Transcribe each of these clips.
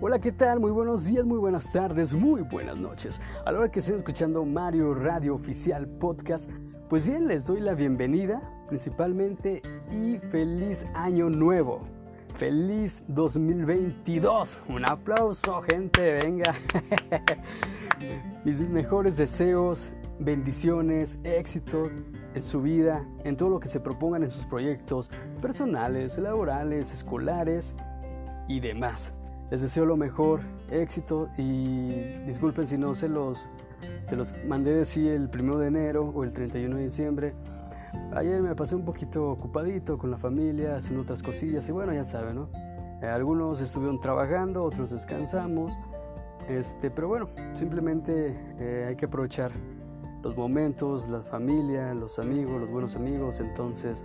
Hola, ¿qué tal? Muy buenos días, muy buenas tardes, muy buenas noches. A la hora que estén escuchando Mario Radio Oficial Podcast, pues bien, les doy la bienvenida principalmente y feliz año nuevo. Feliz 2022. Un aplauso, gente, venga. Mis mejores deseos, bendiciones, éxitos en su vida, en todo lo que se propongan en sus proyectos personales, laborales, escolares y demás. Les deseo lo mejor, éxito y disculpen si no se los, se los mandé decir el 1 de enero o el 31 de diciembre. Ayer me pasé un poquito ocupadito con la familia, haciendo otras cosillas y bueno, ya saben, ¿no? Eh, algunos estuvieron trabajando, otros descansamos, este, pero bueno, simplemente eh, hay que aprovechar los momentos, la familia, los amigos, los buenos amigos, entonces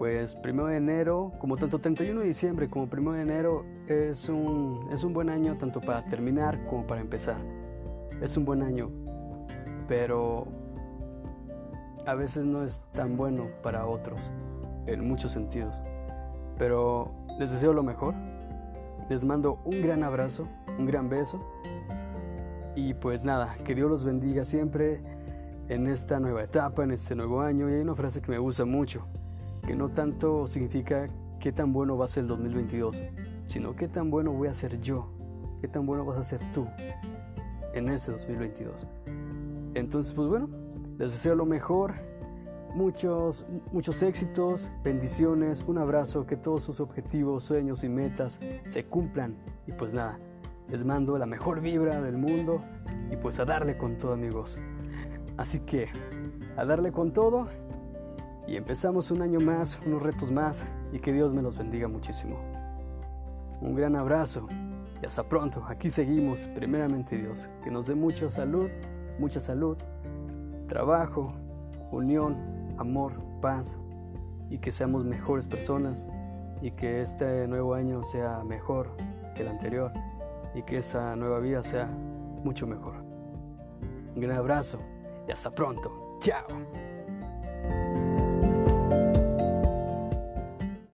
pues primero de enero, como tanto 31 de diciembre como primero de enero, es un, es un buen año tanto para terminar como para empezar. Es un buen año, pero a veces no es tan bueno para otros, en muchos sentidos. Pero les deseo lo mejor, les mando un gran abrazo, un gran beso y pues nada, que Dios los bendiga siempre en esta nueva etapa, en este nuevo año. Y hay una frase que me gusta mucho que no tanto significa qué tan bueno va a ser el 2022, sino qué tan bueno voy a ser yo, qué tan bueno vas a ser tú en ese 2022. Entonces, pues bueno, les deseo lo mejor, muchos, muchos éxitos, bendiciones, un abrazo, que todos sus objetivos, sueños y metas se cumplan. Y pues nada, les mando la mejor vibra del mundo y pues a darle con todo amigos. Así que, a darle con todo y empezamos un año más, unos retos más y que Dios me los bendiga muchísimo. Un gran abrazo y hasta pronto. Aquí seguimos, primeramente Dios, que nos dé mucha salud, mucha salud, trabajo, unión, amor, paz y que seamos mejores personas y que este nuevo año sea mejor que el anterior y que esta nueva vida sea mucho mejor. Un gran abrazo y hasta pronto. Chao.